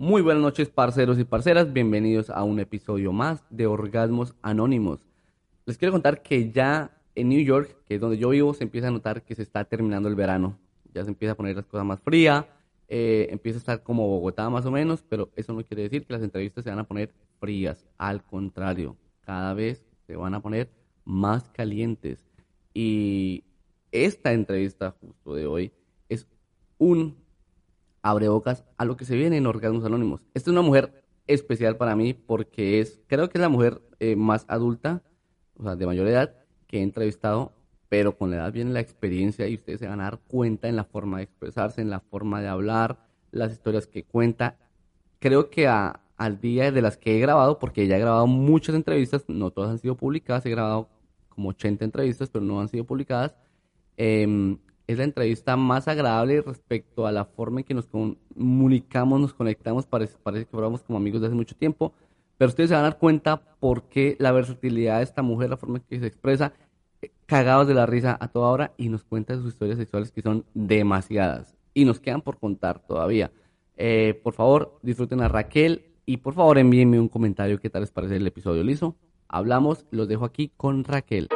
Muy buenas noches, parceros y parceras. Bienvenidos a un episodio más de Orgasmos Anónimos. Les quiero contar que ya en New York, que es donde yo vivo, se empieza a notar que se está terminando el verano. Ya se empieza a poner las cosas más frías, eh, empieza a estar como Bogotá más o menos, pero eso no quiere decir que las entrevistas se van a poner frías. Al contrario, cada vez se van a poner más calientes. Y esta entrevista justo de hoy es un abrebocas a lo que se viene en Orgasmos Anónimos. Esta es una mujer especial para mí porque es, creo que es la mujer eh, más adulta, o sea, de mayor edad, que he entrevistado, pero con la edad viene la experiencia y ustedes se van a dar cuenta en la forma de expresarse, en la forma de hablar, las historias que cuenta. Creo que al día de las que he grabado, porque ya he grabado muchas entrevistas, no todas han sido publicadas, he grabado como 80 entrevistas, pero no han sido publicadas. Eh, es la entrevista más agradable respecto a la forma en que nos comunicamos, nos conectamos, parece, que fuéramos como amigos de hace mucho tiempo, pero ustedes se van a dar cuenta por qué la versatilidad de esta mujer, la forma en que se expresa, eh, cagados de la risa a toda hora y nos cuenta sus historias sexuales que son demasiadas y nos quedan por contar todavía. Eh, por favor, disfruten a Raquel y por favor envíenme un comentario qué tal les parece el episodio. ¿Listo? Hablamos, los dejo aquí con Raquel.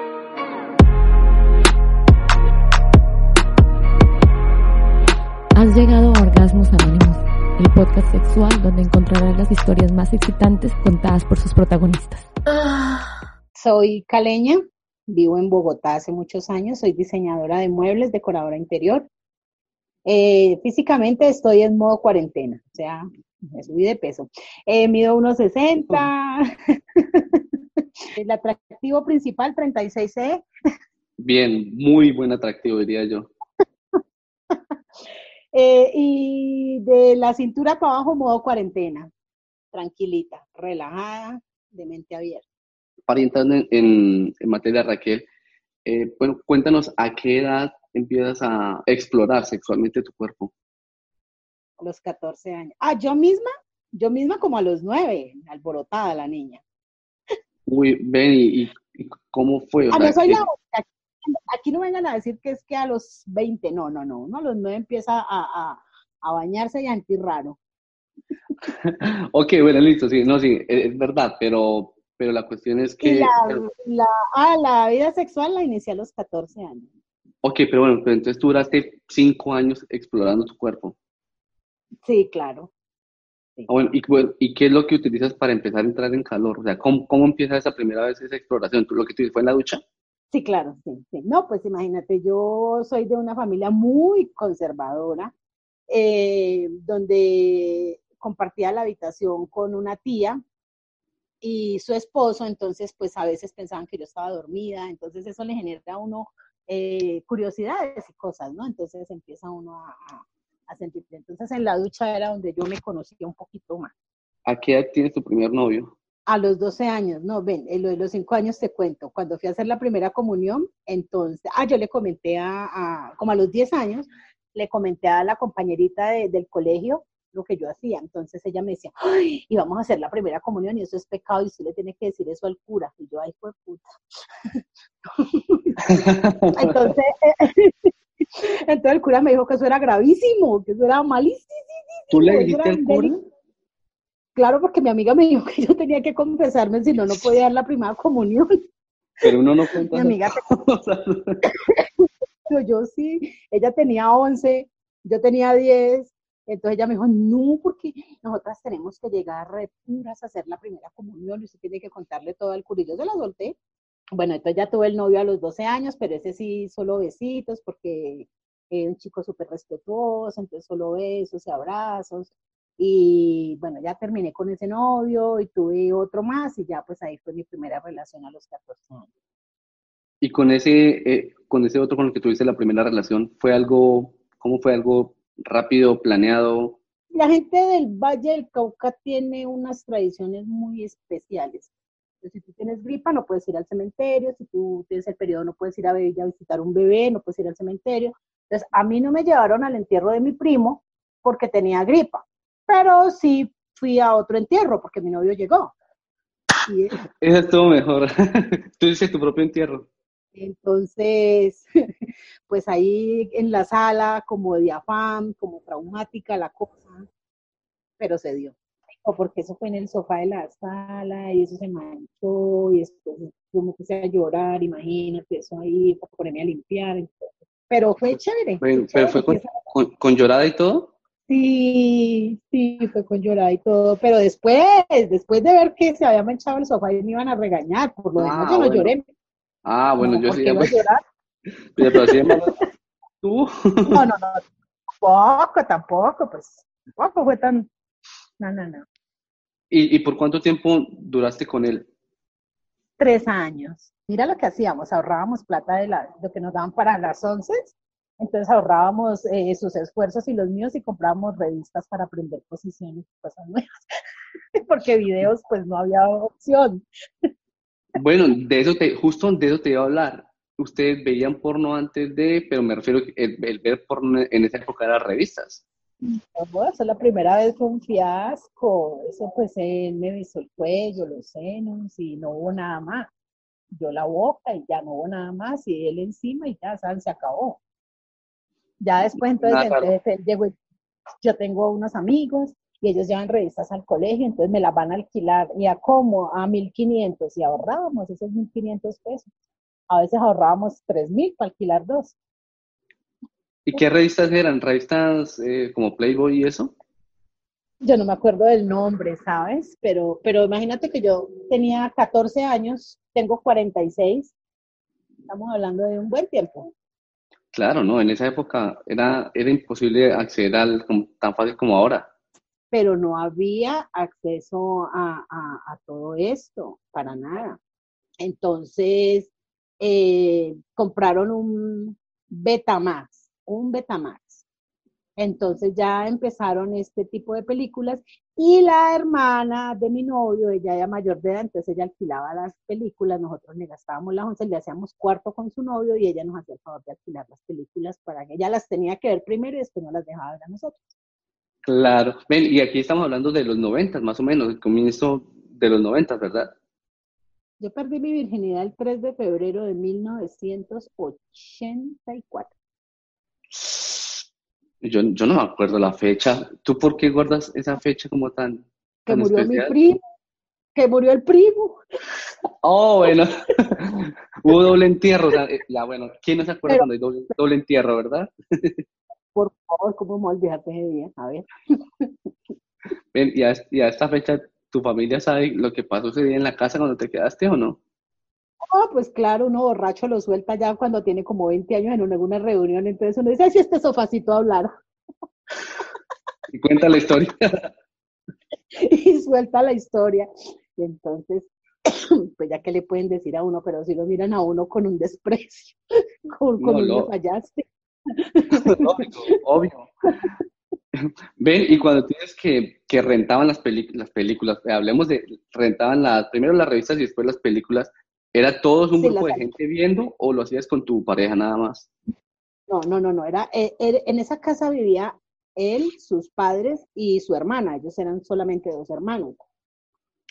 Has llegado a Orgasmos Anónimos, el podcast sexual donde encontrarás las historias más excitantes contadas por sus protagonistas. Soy caleña, vivo en Bogotá hace muchos años, soy diseñadora de muebles, decoradora interior. Eh, físicamente estoy en modo cuarentena, o sea, me subí de peso. Eh, mido 1,60. El atractivo principal, 36C. Bien, muy buen atractivo, diría yo. Eh, y de la cintura para abajo, modo cuarentena. Tranquilita, relajada, de mente abierta. Para entrar en, en, materia, Raquel, eh, bueno, cuéntanos a qué edad empiezas a explorar sexualmente tu cuerpo. A los 14 años. Ah, yo misma, yo misma como a los 9, alborotada la niña. Uy, ven, ¿y, cómo fue? Ah, no soy la aquí no vengan a decir que es que a los 20, no, no, no, uno a los 9 empieza a, a, a bañarse y a sentir raro. ok, bueno, listo, sí, no, sí, es verdad, pero, pero la cuestión es que... La, la, ah, la vida sexual la inicié a los 14 años. Ok, pero bueno, pero entonces tú duraste 5 años explorando tu cuerpo. Sí, claro. Sí. Ah, bueno, y, y, qué es lo que utilizas para empezar a entrar en calor? O sea, ¿cómo, cómo empieza esa primera vez esa exploración? ¿Tú, ¿Lo que tú fue en la ducha? Sí, claro, sí, sí. No, pues imagínate, yo soy de una familia muy conservadora, eh, donde compartía la habitación con una tía y su esposo, entonces pues a veces pensaban que yo estaba dormida, entonces eso le genera a uno eh, curiosidades y cosas, ¿no? Entonces empieza uno a, a, sentir. Entonces en la ducha era donde yo me conocía un poquito más. ¿A qué edad tienes tu primer novio? A los 12 años, no, ven, en lo de los 5 años te cuento, cuando fui a hacer la primera comunión, entonces, ah, yo le comenté a, como a los 10 años, le comenté a la compañerita del colegio lo que yo hacía, entonces ella me decía, ay, y vamos a hacer la primera comunión y eso es pecado y usted le tiene que decir eso al cura, y yo, ay, fue puta. entonces, entonces el cura me dijo que eso era gravísimo, que eso era malísimo. ¿Tú le dijiste al cura? Claro, porque mi amiga me dijo que yo tenía que confesarme, si no, no podía dar la primera comunión. Pero uno no cuenta. Mi amiga yo, yo sí, ella tenía 11, yo tenía 10, entonces ella me dijo, no, porque nosotras tenemos que llegar puras a hacer la primera comunión y usted tiene que contarle todo al curillo. Yo la solté. Bueno, entonces ya tuve el novio a los 12 años, pero ese sí, solo besitos, porque es un chico súper respetuoso, entonces solo besos y abrazos. Y bueno, ya terminé con ese novio y tuve otro más y ya pues ahí fue mi primera relación a los 14 años. ¿Y con ese, eh, con ese otro con el que tuviste la primera relación, fue algo, cómo fue algo rápido, planeado? La gente del Valle del Cauca tiene unas tradiciones muy especiales. si tú tienes gripa, no puedes ir al cementerio. Si tú tienes el periodo, no puedes ir a, a visitar un bebé, no puedes ir al cementerio. Entonces, a mí no me llevaron al entierro de mi primo porque tenía gripa pero sí fui a otro entierro porque mi novio llegó. Y, Eso estuvo mejor. Tú dices tu propio entierro. Entonces, pues ahí en la sala, como diafam, como traumática la cosa. pero se dio. O porque eso fue en el sofá de la sala y eso se manchó y después yo me puse a llorar, imagínate, eso ahí, para ponerme a limpiar. Pero fue chévere. pero fue con, con, llorada y todo. Sí, sí, fue con llorada y todo, pero después, después de ver que se había manchado el sofá, me iban a regañar, por lo demás yo no ah, lloré. Ah, bueno, yo sí. Pues, pero así ¿Tú? No, no, no, tampoco, tampoco, pues, tampoco fue tan, no, no, no. ¿Y, ¿Y por cuánto tiempo duraste con él? Tres años. Mira lo que hacíamos, ahorrábamos plata de la, lo que nos daban para las once, entonces ahorrábamos eh, sus esfuerzos y los míos y comprábamos revistas para aprender posiciones y cosas nuevas, porque videos pues no había opción. Bueno, de eso te, justo de eso te iba a hablar. Ustedes veían porno antes de, pero me refiero el, el ver porno en esa época eran revistas. No, esa la primera vez fue un fiasco. Eso pues él me besó el cuello, los senos y no hubo nada más. Yo la boca y ya no hubo nada más y él encima y ya, ¿saben? Se acabó. Ya después entonces, él llegó, yo tengo unos amigos y ellos llevan revistas al colegio, entonces me las van a alquilar y a cómo, a 1500 y ahorrábamos esos 1500 pesos. A veces ahorrábamos 3000 para alquilar dos. ¿Y qué revistas eran? ¿Revistas eh, como Playboy y eso? Yo no me acuerdo del nombre, ¿sabes? Pero, pero imagínate que yo tenía 14 años, tengo 46, estamos hablando de un buen tiempo. Claro, no, en esa época era, era imposible acceder al tan fácil como ahora. Pero no había acceso a, a, todo esto, para nada. Entonces, eh, compraron un Betamax un Betamax. Entonces ya empezaron este tipo de películas y la hermana de mi novio, ella era mayor de edad, entonces ella alquilaba las películas, nosotros le gastábamos las once, le hacíamos cuarto con su novio y ella nos hacía el favor de alquilar las películas para que ella las tenía que ver primero y después no las dejaba ver a nosotros. Claro, ven, y aquí estamos hablando de los noventas, más o menos, el comienzo de los noventas, ¿verdad? Yo perdí mi virginidad el 3 de febrero de 1984. Yo, yo no me acuerdo la fecha. ¿Tú por qué guardas esa fecha como tan, que murió mi primo, que murió el primo. Oh, bueno. Hubo doble entierro. Eh, ya, bueno, ¿quién no se acuerda cuando hay doble, entierro, verdad? por favor, ¿cómo me olvidaste ese día? A ver. Ven, y a, esta fecha, ¿tu familia sabe lo que pasó ese día en la casa cuando te quedaste o no? Ah, pues claro, uno borracho lo suelta ya cuando tiene como 20 años en alguna reunión, entonces uno dice, si este sofacito hablar. Y cuenta la historia. y suelta la historia. Y entonces, pues ya que le pueden decir a uno, pero si lo miran a uno con un desprecio, con, con un fallaste. obvio. Ven, y cuando tienes que, que rentaban las, las películas, hablemos de, rentaban las, primero las revistas y después las películas, ¿Era todos un grupo de gente viendo o lo hacías con tu pareja nada más? No, no, no, no. Era, eh, en esa casa vivía él, sus padres y su hermana. Ellos eran solamente dos hermanos.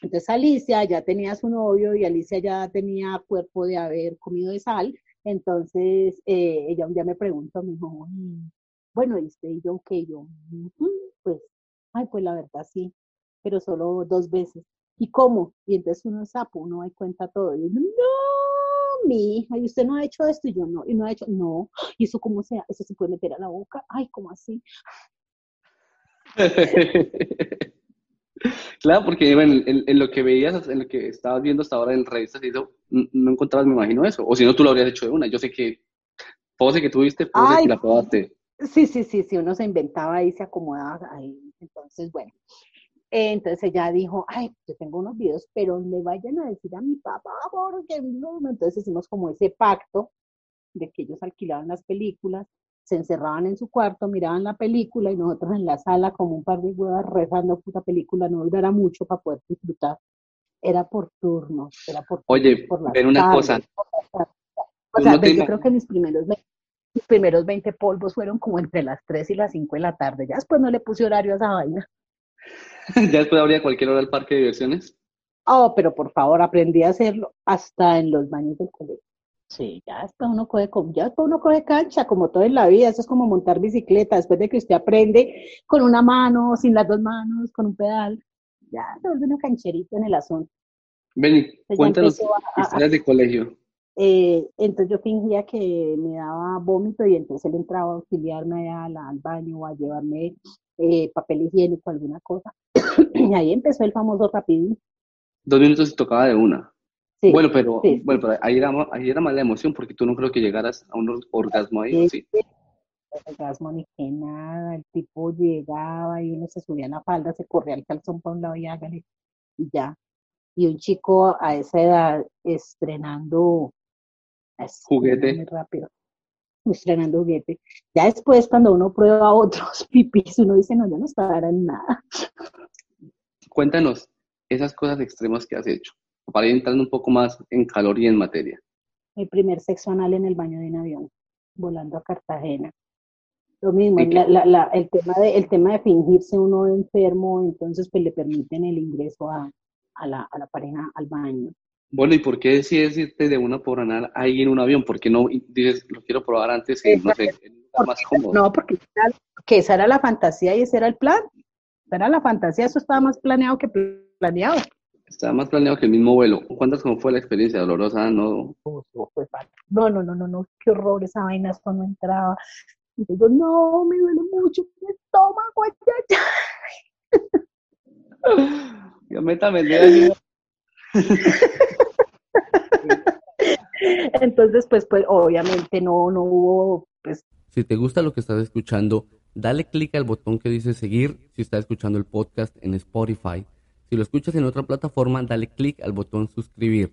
Entonces Alicia ya tenía su novio y Alicia ya tenía cuerpo de haber comido de sal. Entonces eh, ella un día me preguntó, me dijo, bueno, ¿y usted y yo qué? Yo, pues, ay, pues la verdad sí, pero solo dos veces. ¿Y cómo? Y entonces uno es sapo, uno da cuenta todo. Y uno, no, mi hija, y usted no ha hecho esto, y yo no, y no ha hecho, no, y eso cómo sea, eso se puede meter a la boca, ay, ¿cómo así? claro, porque en, lo que veías, en lo que estabas viendo hasta ahora en revistas no, no encontrabas, me imagino, eso. O si no, tú lo habrías hecho de una. Yo sé que, pose que tuviste, pose que la probaste. Sí, sí, sí, sí, uno se inventaba y se acomodaba ahí. Entonces, bueno, entonces ella dijo, ay, yo tengo unos videos, pero le vayan a decir a mi papá, porque no. Entonces hicimos como ese pacto de que ellos alquilaban las películas, se encerraban en su cuarto, miraban la película y nosotros en la sala como un par de huevas rezando puta película, no era mucho para poder disfrutar. Era por turnos, era por Oye, por una cosa. O sea, yo creo que mis primeros, mis primeros 20 polvos fueron como entre las 3 y las 5 de la tarde. Ya después no le puse horario a esa vaina. ¿Ya después habría cualquier hora al parque de diversiones? Oh, pero por favor, aprendí a hacerlo hasta en los baños del colegio. Sí, ya después uno coge, ya después uno coge cancha, como todo en la vida, eso es como montar bicicleta, después de que usted aprende con una mano, sin las dos manos, con un pedal, ya se vuelve un cancherito en el asunto. Benny, cuéntanos historias de colegio. Eh, entonces yo fingía que me daba vómito y entonces él entraba a auxiliarme al, al baño o a llevarme eh, papel higiénico, alguna cosa. y ahí empezó el famoso rapidín. Dos minutos y tocaba de una. bueno, pero, bueno, pero ahí, era, ahí era más la emoción porque tú no creo que llegaras a un orgasmo ahí, ¿sí? orgasmo ni que nada, el tipo llegaba y uno se subía en la falda, se corría el calzón por un lado y hágale, y ya. Y un chico a esa edad estrenando juguete. Muy rápido. Estrenando juguete. Ya después, cuando uno prueba otros pipis, uno dice, no, ya no está en nada. Cuéntanos esas cosas extremas que has hecho, para ir entrando un poco más en calor y en materia. Mi primer sexo anal en el baño de un avión, volando a Cartagena. Lo mismo, el, tema de, el tema de fingirse uno enfermo, entonces pues le permiten el ingreso a, la, a la pareja al baño. Bueno, ¿y por qué decides irte de una por anal ahí en un avión? ¿Por qué no dices, lo quiero probar antes que, no sé, más cómodo? No, porque que esa era la fantasía y ese era el plan. Esa era la fantasía, eso estaba más planeado que planeado. Estaba más planeado que el mismo vuelo. ¿Cuántas cómo fue la experiencia dolorosa? No, no, no, no, no, no, qué horror esa vaina cuando entraba. Y yo, no, me duele mucho mi estómago, Yo métame el dedo Entonces, pues, pues, obviamente no, no hubo, pues. Si te gusta lo que estás escuchando, dale clic al botón que dice seguir si estás escuchando el podcast en Spotify. Si lo escuchas en otra plataforma, dale clic al botón suscribir.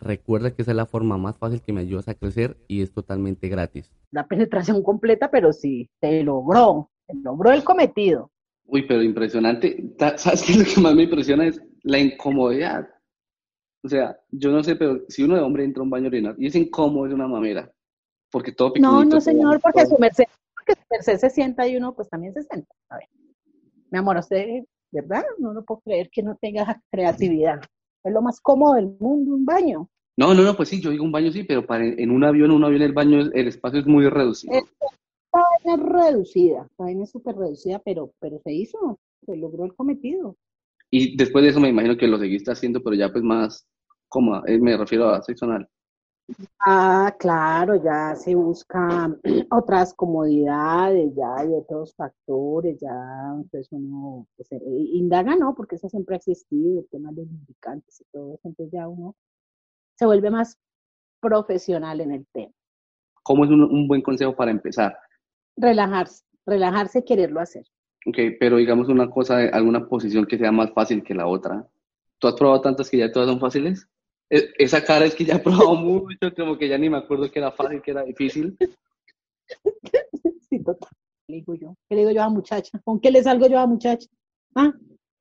Recuerda que esa es la forma más fácil que me ayudas a crecer y es totalmente gratis. La penetración completa, pero sí, se logró, se logró el cometido. Uy, pero impresionante. ¿Sabes qué? Lo que más me impresiona es la incomodidad. O sea, yo no sé, pero si uno de hombre entra a un baño orinal y es incómodo, es una mamera. Porque todo. No, no, señor, porque su merced, porque su merced se sienta y uno pues también se sienta. A ver, mi amor, usted, ¿verdad? No lo puedo creer que no tenga creatividad. Es lo más cómodo del mundo, un baño. No, no, no, pues sí, yo digo un baño sí, pero para en un avión, un avión el baño, el espacio es muy reducido. Esta vaina es reducida, esta vaina es súper reducida, pero, pero se hizo, se logró el cometido. Y después de eso me imagino que lo seguiste haciendo, pero ya pues más cómoda, eh, me refiero a sexo Ah, claro, ya se busca otras comodidades, ya hay otros factores, ya entonces uno pues, eh, indaga, ¿no? Porque eso siempre ha existido, el tema de los lubricantes y todo eso, entonces ya uno se vuelve más profesional en el tema. ¿Cómo es un, un buen consejo para empezar? Relajarse, relajarse y quererlo hacer. Ok, pero digamos una cosa, alguna posición que sea más fácil que la otra. ¿Tú has probado tantas que ya todas son fáciles? E, esa cara es que ya he probado mucho, como que ya ni me acuerdo que era fácil, que era difícil. Sí, total. ¿Qué digo yo? ¿Qué digo yo a muchacha? ¿Con qué le salgo yo a muchacha? ¿Ah?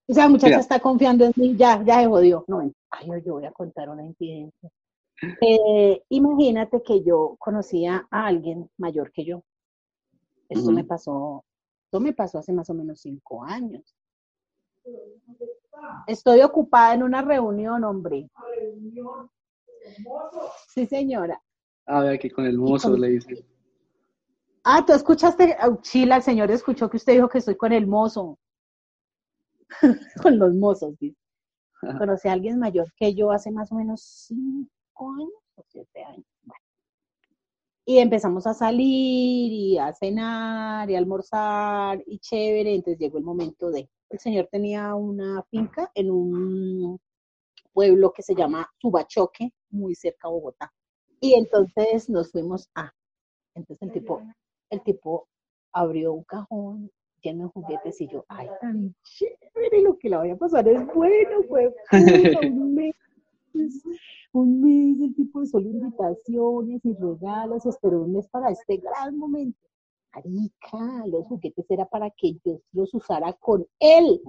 O sea, muchacha está confiando en mí, ya, ya se jodió. No, ay, yo voy a contar una incidencia. Eh, imagínate que yo conocía a alguien mayor que yo. Esto me pasó, esto me pasó hace más o menos cinco años. Estoy ocupada en una reunión, hombre. Sí, señora. A ver, aquí con el mozo le dice. Ah, tú escuchaste, Chila, el señor escuchó que usted dijo que estoy con el mozo. con los mozos, dice. Conocí a alguien mayor que yo hace más o menos cinco años o siete años. Y empezamos a salir y a cenar y a almorzar y chévere. Entonces llegó el momento de el señor tenía una finca en un pueblo que se llama Subachoque, muy cerca de Bogotá. Y entonces nos fuimos a, entonces el tipo, el tipo abrió un cajón lleno de juguetes y yo, ay, tan chévere, lo que la voy a pasar es bueno, fue un mes, un mes, el tipo de solo invitaciones y regalos, esperó un mes para este gran momento. Marica, los juguetes era para que yo los usara con él.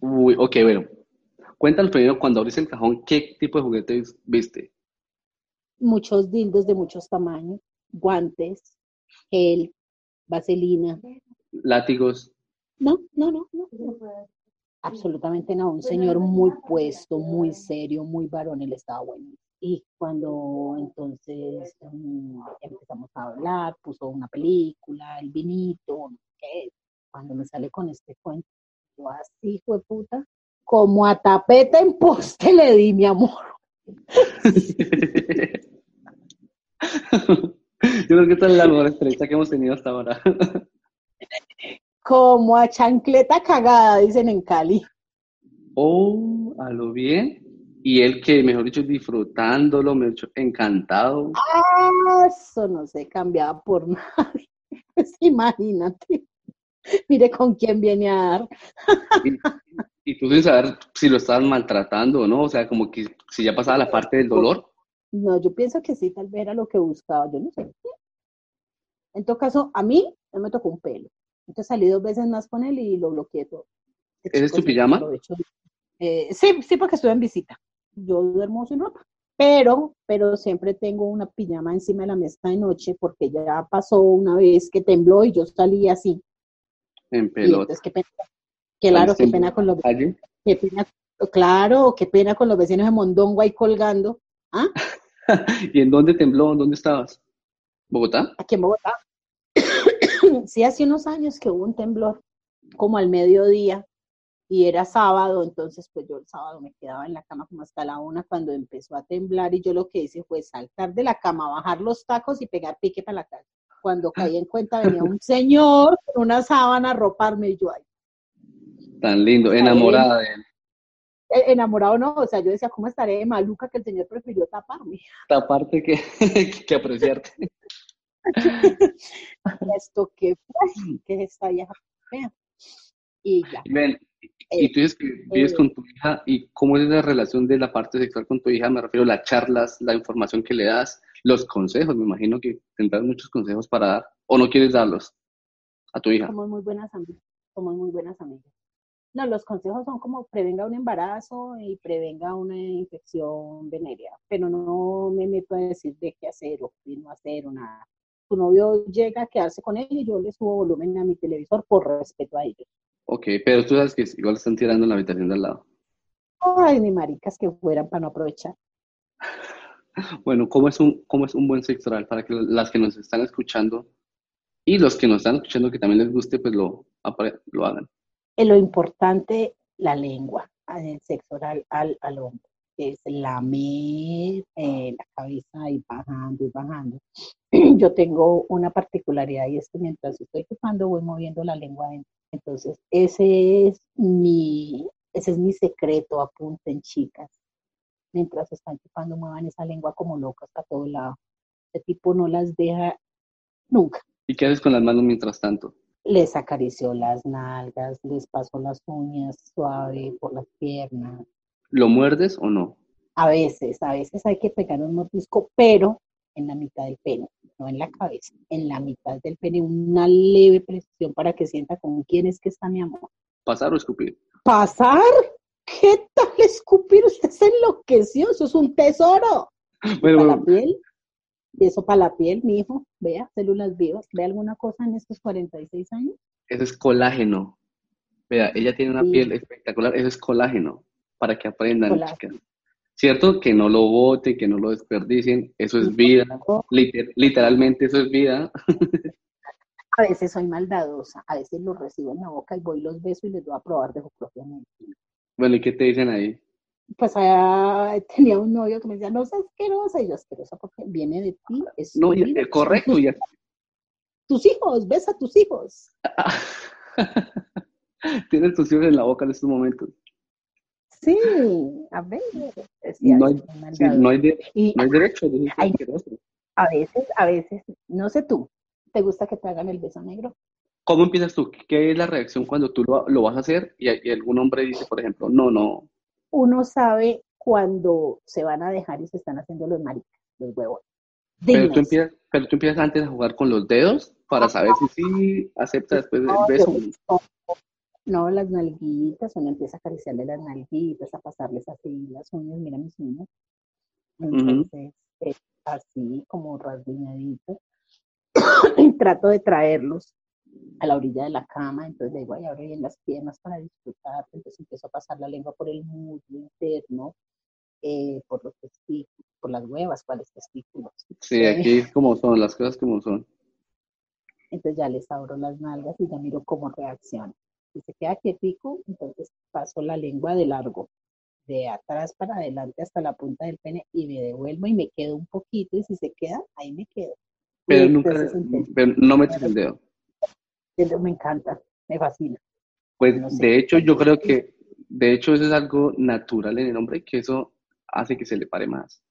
Uy, ok, bueno. Cuéntanos primero, cuando abriste el cajón, ¿qué tipo de juguetes viste? Muchos dildos de muchos tamaños, guantes, gel, vaselina. ¿Látigos? No, no, no, no. Absolutamente no. Un señor muy puesto, muy serio, muy varón, él estaba bueno. Y cuando entonces mm, empezamos a hablar, puso una película, el vinito, qué, cuando me sale con este cuento, yo así fue puta, como a tapeta en poste le di mi amor. Yo creo que esta es la mejor que hemos tenido hasta ahora. Como a chancleta cagada, dicen en Cali. Oh, a lo bien. Y él que, mejor dicho, disfrutándolo, me hecho encantado. Ah, eso no se cambiaba por nadie. Pues imagínate. Mire con quién viene a dar. Y, y tú sin saber si lo estaban maltratando o no, o sea, como que si ya pasaba la parte del dolor. No, yo pienso que sí, tal vez era lo que buscaba, yo no sé. En todo caso, a mí no me tocó un pelo. Entonces salí dos veces más con él y lo bloqueé todo. ¿Ese es tu pijama? Eh, sí, sí, porque estuve en visita. Yo duermo sin ropa. Pero, pero siempre tengo una pijama encima de la mesa de noche porque ya pasó una vez que tembló y yo salí así. En pelota. entonces, qué pena. Claro, qué pena con los ¿Allí? qué pena, claro, qué pena con los vecinos de Mondongo ahí colgando. ¿Ah? ¿Y en dónde tembló? ¿Dónde estabas? ¿Bogotá? Aquí en Bogotá. sí, hace unos años que hubo un temblor, como al mediodía, y era sábado, entonces pues yo el sábado me quedaba en la cama como hasta la una cuando empezó a temblar y yo lo que hice fue saltar de la cama, bajar los tacos y pegar pique para la calle. Cuando caí en cuenta venía un señor con una sábana a roparme y yo ahí. Tan lindo, enamorada de él. eh, Enamorado no, o sea, yo decía, ¿cómo estaré de maluca que el señor prefirió taparme? Esta parte que, que apreciarte. Esto que fue, que es esta vieja fea. Y ya. Y y tú dices que vives eh, con tu hija, ¿y cómo es la relación de la parte sexual con tu hija? Me refiero a las charlas, la información que le das, los consejos, me imagino que tendrás muchos consejos para dar, o no quieres darlos a tu hija. Somos muy buenas amigas. Somos muy buenas amigas. No, los consejos son como prevenga un embarazo y prevenga una infección venérea, pero no me meto a decir de qué hacer o qué no hacer o nada. Tu novio llega a quedarse con él y yo le subo volumen a mi televisor por respeto a ellos. Ok, pero tú sabes que igual están tirando en la habitación de al lado. Ay, ni maricas que fueran para no aprovechar. Bueno, ¿cómo es un, cómo es un buen sexo oral? Para que las que nos están escuchando y los que nos están escuchando que también les guste, pues lo, lo hagan. En lo importante, la lengua, en el sexo oral al, al hombre, es lamer eh, la cabeza y bajando y bajando. Yo tengo una particularidad y es que mientras estoy chupando voy moviendo la lengua adentro. Entonces, ese es mi, ese es mi secreto, apunten chicas. Mientras están chupando, muevan esa lengua como locas a todo lado. Ese tipo no las deja nunca. ¿Y qué haces con las manos mientras tanto? Les acarició las nalgas, les pasó las uñas suave por las piernas. ¿Lo muerdes o no? A veces, a veces hay que pegar un mordisco, pero en la mitad del pene, no en la cabeza, en la mitad del pene, una leve presión para que sienta con quién es que está mi amor. ¿Pasar o escupir? ¿Pasar? ¿Qué tal escupir? Usted se enloqueció, eso es un tesoro. Bueno, para la piel, y eso para la piel, mi hijo, vea, células vivas, ¿ve alguna cosa en estos 46 años? ese es colágeno. Vea, ella tiene una Sí. piel espectacular, eso es colágeno, para que aprendan, Colágeno. chicas. ¿Cierto? Que no lo boten, que no lo desperdicien, eso es vida, liter- literalmente eso es vida. A veces soy maldadosa, a veces los recibo en la boca y voy y los beso y les doy a probar de su propia mente. Bueno, ¿y qué te dicen ahí? Pues ah, tenía un novio que me decía, no seas asquerosa, y yo asquerosa porque viene de ti, es No, ya- vida, correcto, ya. tus hijos, besa a tus hijos. Tienes tus hijos en la boca en estos momentos. Sí, a ver, decía, No hay, sí, no hay, de- Y no hay derecho de decir Ay. asqueroso. a veces, a veces, no sé tú, ¿te gusta que te hagan el beso negro? ¿Cómo empiezas tú? ¿Qué es la reacción cuando tú lo, lo vas a hacer y, y algún hombre dice, por ejemplo, no, no, Uno sabe cuando se van a dejar y se están haciendo los maricas, los huevos. pero tú, empiezas, pero tú empiezas antes a jugar con los dedos para saber si sí acepta después del beso. No, las nalguitas, uno empieza a acariciarle las nalguitas, a pasarles así las uñas, mira mis uñas. Entonces, eh, así como rasguñaditos. y trato de traerlos a la orilla de la cama, entonces le digo, ay, abre bien las piernas para disfrutar, entonces empiezo a pasar la lengua por el muslo interno, eh, por los testículos, por las huevas, ¿cuáles testículos? Sí, aquí es como son, las cosas como son. Entonces ya les abro las nalgas y ya miro cómo reacciona. Si se queda quietico, entonces paso la lengua de largo, de atrás para adelante hasta la punta del pene y me devuelvo y me quedo un poquito y si se queda, ahí me quedo. Pero nunca, pero no metes el dedo. Me encanta, me fascina. Pues No sé. de hecho yo creo que, de hecho eso es algo natural en el hombre, que eso hace que se le pare más.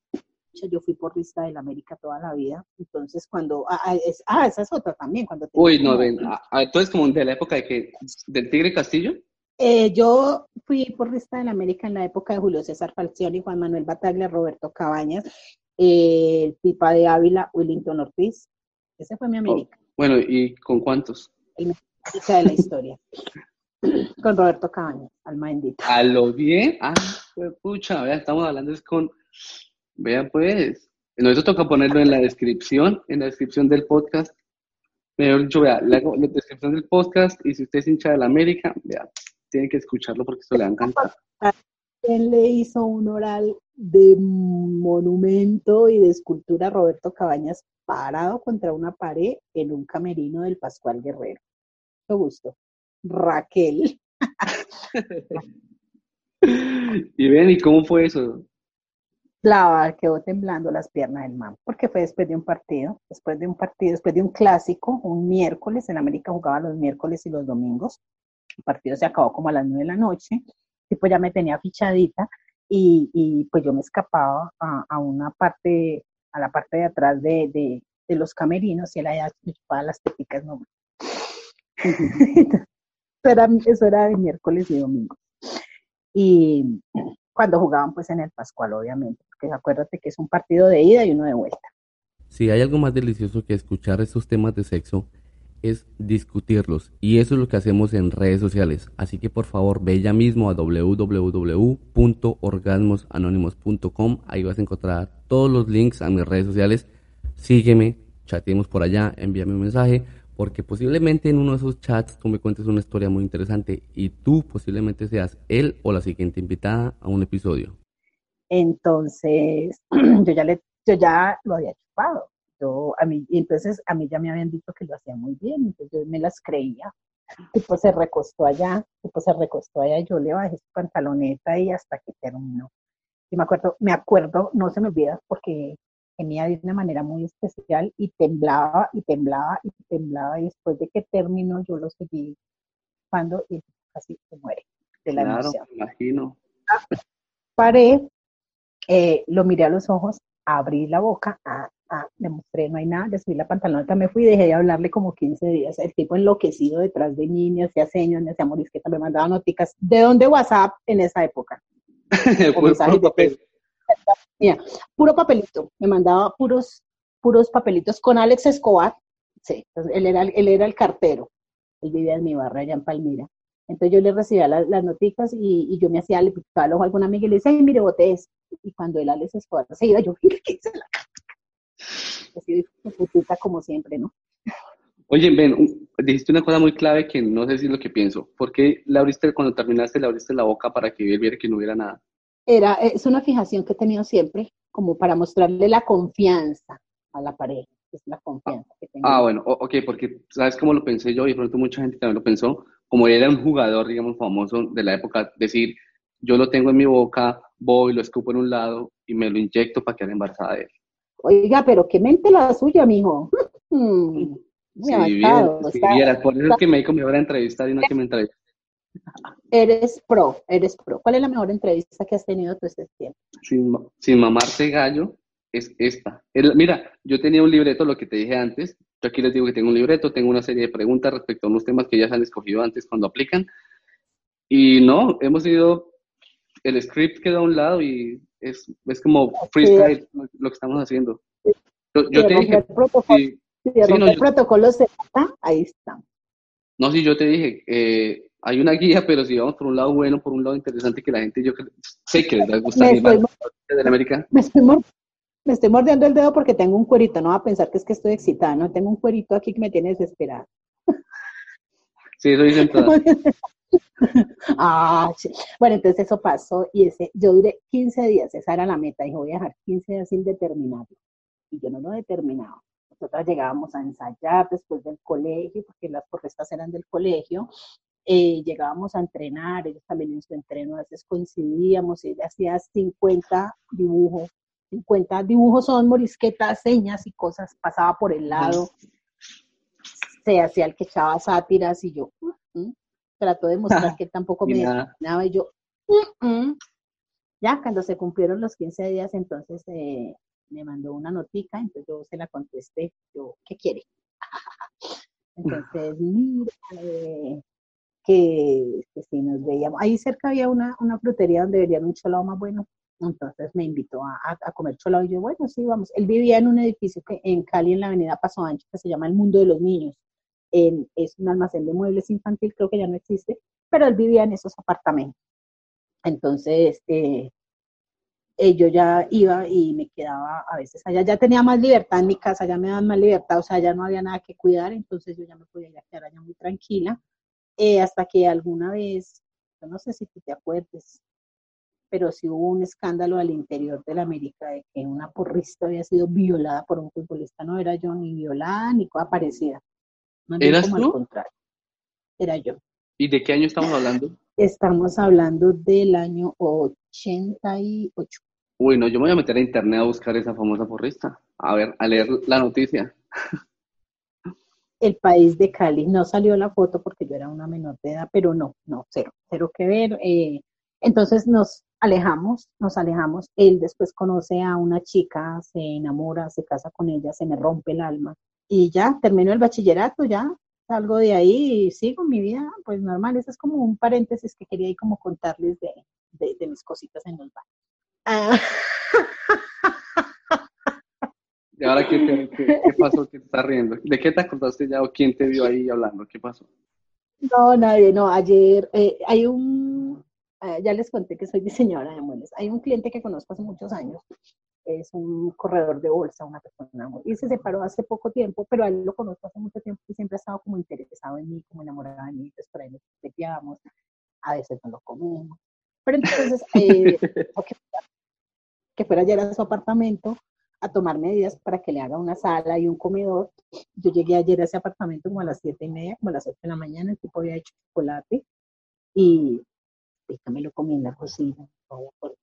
Yo fui porrista del América toda la vida, entonces cuando, ah, ah, es- ah, esa es otra también, cuando Uy, no, ven, a- a- entonces como de la época de que, del Tigre Castillo, Eh, yo fui porrista del América en la época de Julio César Falcioni, Juan Manuel Bataglia, Roberto Cabañas, eh, el Pipa de Ávila, Willington Ortiz, ese fue mi América, bueno, ¿y con cuántos? América de la historia, con Roberto Cabañas, alma bendita. A lo bien, ah, pucha, estamos hablando es con, vea pues, no, eso toca ponerlo en la descripción, en la descripción del podcast, mejor dicho, vea, le hago la descripción del podcast y si usted es hincha de la América, vea, tiene que escucharlo porque esto le va a encantar. ¿Quién le hizo un oral de monumento y de escultura a Roberto Cabañas parado contra una pared en un camerino del Pascual Guerrero? Mucho gusto. Raquel. Y ven, ¿y cómo fue eso? Clava, quedó temblando las piernas del man, porque fue después de un partido, después de un partido, después de un clásico, un miércoles, en América jugaba los miércoles y los domingos, el partido se acabó como a las nueve de la noche, y pues ya me tenía fichadita, y, y pues yo me escapaba a, una parte, a la parte de atrás de, de, los camerinos, y él allá chupaba las teticas, no. eso, era, eso era de miércoles y domingos. Y cuando jugaban pues en el Pascual, obviamente, acuérdate que es un partido de ida y uno de vuelta. Si hay algo más delicioso que escuchar estos temas de sexo, es discutirlos. Y eso es lo que hacemos en redes sociales. Así que por favor ve ya mismo a www.orgasmosanónimos.com. Ahí vas a encontrar todos los links a mis redes sociales. Sígueme, chateemos por allá, envíame un mensaje. Porque posiblemente en uno de esos chats tú me cuentes una historia muy interesante y tú posiblemente seas él o la siguiente invitada a un episodio. Entonces, yo ya, le, yo ya lo había chupado. Yo, a mí, y entonces a mí ya me habían dicho que lo hacía muy bien, entonces yo me las creía. Tipo se recostó allá, tipo se recostó allá, yo le bajé su pantaloneta y hasta que terminó. Y me acuerdo, me acuerdo, no se me olvida, porque gemía de una manera muy especial y temblaba y temblaba y temblaba y después de que terminó yo lo seguí cuando y casi se muere de la Claro, emoción. imagino. Paré, eh, lo miré a los ojos, abrí la boca, ah, ah, le mostré, no hay nada, le subí la pantaloneta, me fui y dejé de hablarle como 15 días. El tipo enloquecido detrás de mí, me hacía señas, me hacía morisqueta, me mandaba noticas. ¿De dónde WhatsApp en esa época? Puro- papel. Mira, puro papelito, me mandaba puros, puros papelitos con Alex Escobar, sí, él era, él era el cartero, él vivía en mi barra allá en Palmira, entonces yo le recibía la- las noticas y, y yo me hacía, le picaba el ojo a alguna amiga y le decía, ay, mire, boté esto, y cuando él Alex Escobar se iba, yo, mira, ¿qué hice la Así de putita como siempre, ¿no? Oye, Ben, dijiste una cosa muy clave que no sé si es lo que pienso. ¿Por qué le abriste, cuando terminaste, le abriste la boca para que él viera que no hubiera nada? Era, es una fijación que he tenido siempre, como para mostrarle la confianza a la pareja, es la confianza que tengo. Ah, bueno, ok, porque ¿sabes cómo lo pensé yo? Y de pronto mucha gente también lo pensó. Como él era un jugador, digamos, famoso de la época, decir, yo lo tengo en mi boca, voy, lo escupo en un lado y me lo inyecto para quedar embarazada de él. Oiga, pero qué mente la suya, mijo. Muy Si avanzado, si está-. Por eso es que me dijo me voy a entrevistar y no que me entrevista. Eres pro, eres pro. ¿Cuál es la mejor entrevista que has tenido tú este tiempo? Sin, sin mamarse gallo, es esta. El- mira, yo tenía un libreto, lo que te dije antes. Yo aquí les digo que tengo un libreto, tengo una serie de preguntas respecto a unos temas que ya se han escogido antes cuando aplican. Y no, hemos ido, el script queda a un lado y es, es como freestyle lo, lo que estamos haciendo. Yo, yo Si te dije, protocolo, sí, sí, yo- protocolo se ahí está. no, sí, yo te dije, eh, hay una guía, pero si vamos por un lado bueno, por un lado interesante, que la gente, yo sé que les Me a América. me, estoy mor- me estoy mordiendo el dedo porque tengo un cuerito. No va a pensar que es que estoy excitada, no tengo un cuerito aquí que me tiene desesperada. Sí, eso dicen todas. ah, bueno, entonces eso pasó y ese, yo duré 15 días, esa era la meta, dije voy a dejar 15 días sin determinarlo. Y yo no lo determinaba. Nosotras llegábamos a ensayar después del colegio, porque las protestas eran del colegio, eh, llegábamos a entrenar, ellos también en su entreno a veces coincidíamos, ella hacía 50 dibujos, 50 dibujos son morisquetas, señas y cosas, pasaba por el lado, se hacía el que echaba sátiras y yo mm, mm". Trató de mostrar que tampoco me determinaba y yo mm, ya cuando se cumplieron los 15 días entonces eh, me mandó una notica, entonces yo se la contesté, yo, ¿qué quiere? Entonces, mira, eh, que, si nos veíamos, ahí cerca había una, una frutería donde vendían un cholado más bueno, entonces me invitó a, a, comer cholado y yo, bueno, sí, vamos. Él vivía en un edificio que en Cali, en la avenida Paso Ancho, que se llama El Mundo de los Niños. Es un almacén de muebles infantil, creo que ya no existe, pero él vivía en esos apartamentos. Entonces, eh, eh, yo ya iba y me quedaba a veces allá, ya tenía más libertad en mi casa, ya me daban más libertad, o sea, ya no había nada que cuidar, entonces yo ya me podía quedar allá muy tranquila, eh, hasta que alguna vez, yo no sé si tú te acuerdes, pero sí hubo un escándalo al interior de la América de que una porrista había sido violada por un futbolista, no era yo ni violada ni cosa parecida. ¿Eras tú? Al contrario. Era yo. ¿Y de qué año estamos hablando? Estamos hablando del año 88. Uy, no, yo me voy a meter a internet a buscar esa famosa porrista. A ver, a leer la noticia. El país de Cali. No salió la foto porque yo era una menor de edad, pero no, no, cero, cero que ver. Eh, entonces nos alejamos, nos alejamos. Él después conoce a una chica, se enamora, se casa con ella, se me rompe el alma. Y ya, terminó el bachillerato, ya salgo de ahí y sigo mi vida, pues normal. Eso es como un paréntesis que quería ahí como contarles de, de, mis cositas en los baños. Ah. ¿Y ahora qué, qué, pasó? ¿Qué te está riendo? ¿De qué te acordaste ya o quién te vio ahí hablando? ¿Qué pasó? No, nadie, no. Ayer eh, hay un, eh, ya les conté que soy diseñadora de muebles. Hay un cliente que conozco hace muchos años, es un corredor de bolsa, una persona, y se separó hace poco tiempo, pero a él lo conozco hace mucho tiempo y siempre ha estado como interesado en mí, como enamorado de mí, entonces por ahí nos peteamos, a veces no lo comemos. Pero entonces, eh, que fuera ayer a su apartamento a tomar medidas para que le haga una sala y un comedor. Yo llegué ayer a ese apartamento como a las siete y media, como a las ocho de la mañana, el tipo había hecho chocolate y, me lo comí en la cocina, por,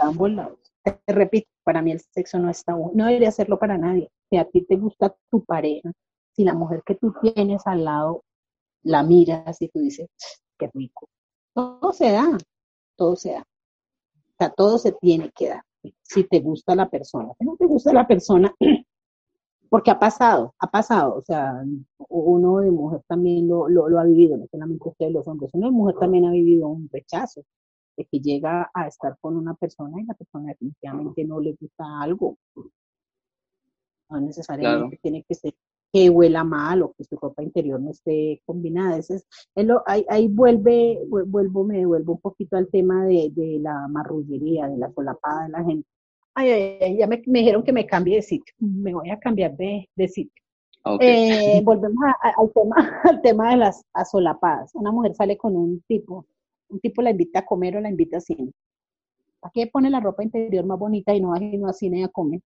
ambos lados. Te, repito, para mí el sexo no está no debería hacerlo para nadie. Si a ti te gusta tu pareja, si la mujer que tú tienes al lado la miras y tú dices, qué rico, todo se da, todo se da. O sea, todo se tiene que dar. Si te gusta la persona, si no te gusta la persona, porque ha pasado, ha pasado, o sea, uno de mujer también lo, lo, ha vivido, no solamente ustedes los hombres, uno mujer también ha vivido un rechazo, de que llega a estar con una persona y la persona definitivamente no le gusta algo. No necesariamente tiene que ser que huela mal o que su ropa interior no esté combinada. es, ahí, ahí, vuelve, vuelvo, me devuelvo un poquito al tema de, de la marrullería, de la solapada de la gente. Ay, ay, ya me, me, dijeron que me cambie de sitio. Me voy a cambiar de, de sitio. Eh, volvemos al, tema, al tema de las asolapadas. Una mujer sale con un tipo, un tipo la invita a comer o la invita a cine. ¿Para qué pone la ropa interior más bonita y no va a, a cine a comer?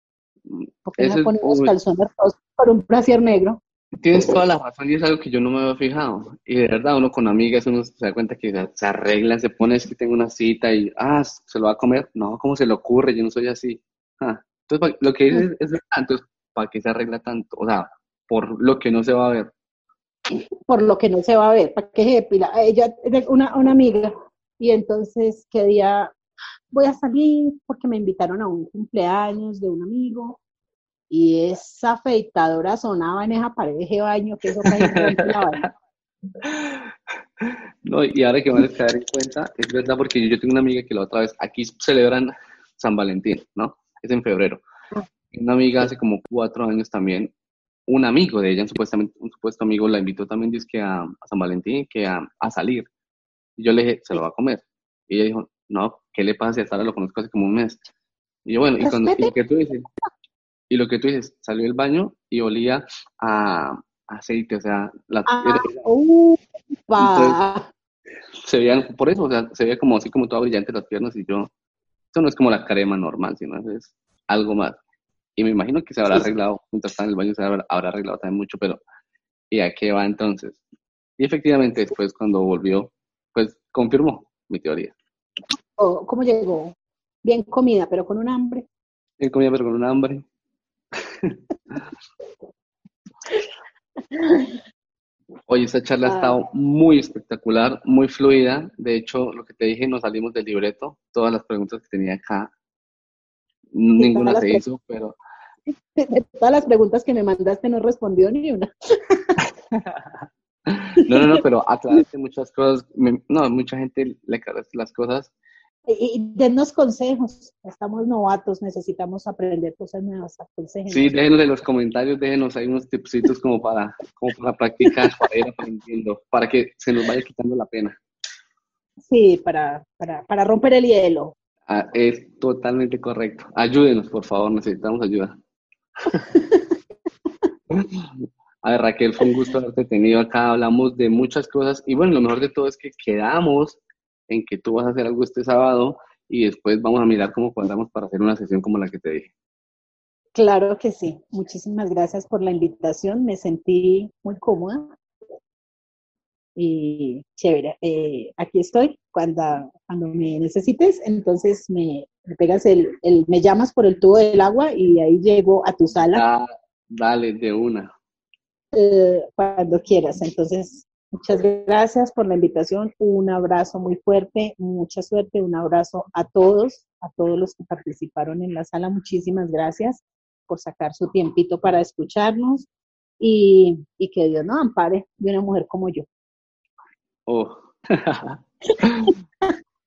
Porque no pone los calzones por un placer negro. Tienes toda la razón y es algo que yo no me había fijado. Y de verdad, uno con amigas, uno se da cuenta que se arregla, se pone, es que tengo una cita y, ah, ¿se lo va a comer? No, ¿cómo se le ocurre? Yo no soy así. Ah, entonces, lo que dices es entonces, ¿para qué se arregla tanto? O sea, por lo que no se va a ver. Por lo que no se va a ver, ¿para qué se depila? Ella, una, una amiga, y entonces, ¿qué día voy a salir? Porque me invitaron a un cumpleaños de un amigo y esa afeitadora sonaba en esa pared de baño que eso la No, y ahora que van a caer en cuenta, es verdad porque yo, tengo una amiga que la otra vez, aquí celebran San Valentín, ¿no? Es en febrero. Ah. Una amiga hace como cuatro años también, un amigo de ella, supuestamente, un supuesto amigo, la invitó también que a, San Valentín, que a, salir. Y yo le dije, se lo va a comer. Y ella dijo, no, ¿qué le pasa si a Sara lo conozco hace como un mes? Y yo, bueno, ¿y, cuando, ¿y qué tú dices? Y lo que tú dices, salió del baño y olía a aceite, o sea, la, ah, se veían, por eso, o sea, se veía como así como toda brillante las piernas y yo, eso no es como la crema normal, sino es algo más. Y me imagino que se habrá arreglado, mientras estaba en el baño se habrá, arreglado también mucho, pero ¿y a qué va entonces? Y efectivamente después cuando volvió, pues confirmó mi teoría. ¿Cómo llegó? Bien comida, pero con un hambre. Bien comida, pero con un hambre. Oye, esta charla ha estado ah. muy espectacular, muy fluida. De hecho, lo que te dije, nos salimos del libreto. Todas las preguntas que tenía acá, ninguna se hizo, pero... De todas las preguntas que me mandaste no respondió ni una. no, no, no, pero aclaraste muchas cosas. No, mucha gente le aclaraste las cosas y, dennos consejos. Estamos novatos, necesitamos aprender cosas nuevas. Sí, déjenos en los comentarios, déjenos ahí unos tipsitos como para, como para practicar, para ir aprendiendo, para que se nos vaya quitando la pena. Sí, para, para, para romper el hielo. Ah, es totalmente correcto. Ayúdenos, por favor, necesitamos ayuda. A ver, Raquel, fue un gusto haberte tenido acá. Hablamos de muchas cosas y bueno, lo mejor de todo es que quedamos en que tú vas a hacer algo este sábado y después vamos a mirar cómo cuadramos para hacer una sesión como la que te dije. Claro que sí. Muchísimas gracias por la invitación. Me sentí muy cómoda y chévere. Eh, aquí estoy cuando, cuando me necesites. Entonces me, pegas el, el, me llamas por el tubo del agua y ahí llego a tu sala. Ah, dale, de una. Eh, cuando quieras. Entonces, Muchas gracias por la invitación. Un abrazo muy fuerte, mucha suerte. Un abrazo a todos, a todos los que participaron en la sala. Muchísimas gracias por sacar su tiempito para escucharnos y, que Dios nos ampare de una mujer como yo. Oh.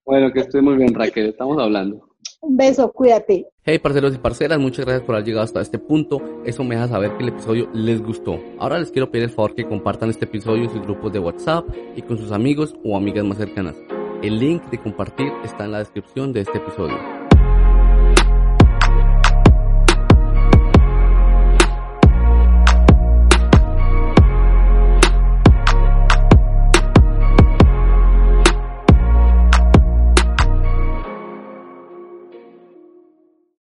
bueno, que estoy muy bien, Raquel. Estamos hablando. Un beso, cuídate. Hey, parceros y parceras, muchas gracias por haber llegado hasta este punto. Eso me deja saber que el episodio les gustó. Ahora les quiero pedir el favor que compartan este episodio en sus grupos de WhatsApp y con sus amigos o amigas más cercanas. El link de compartir está en la descripción de este episodio.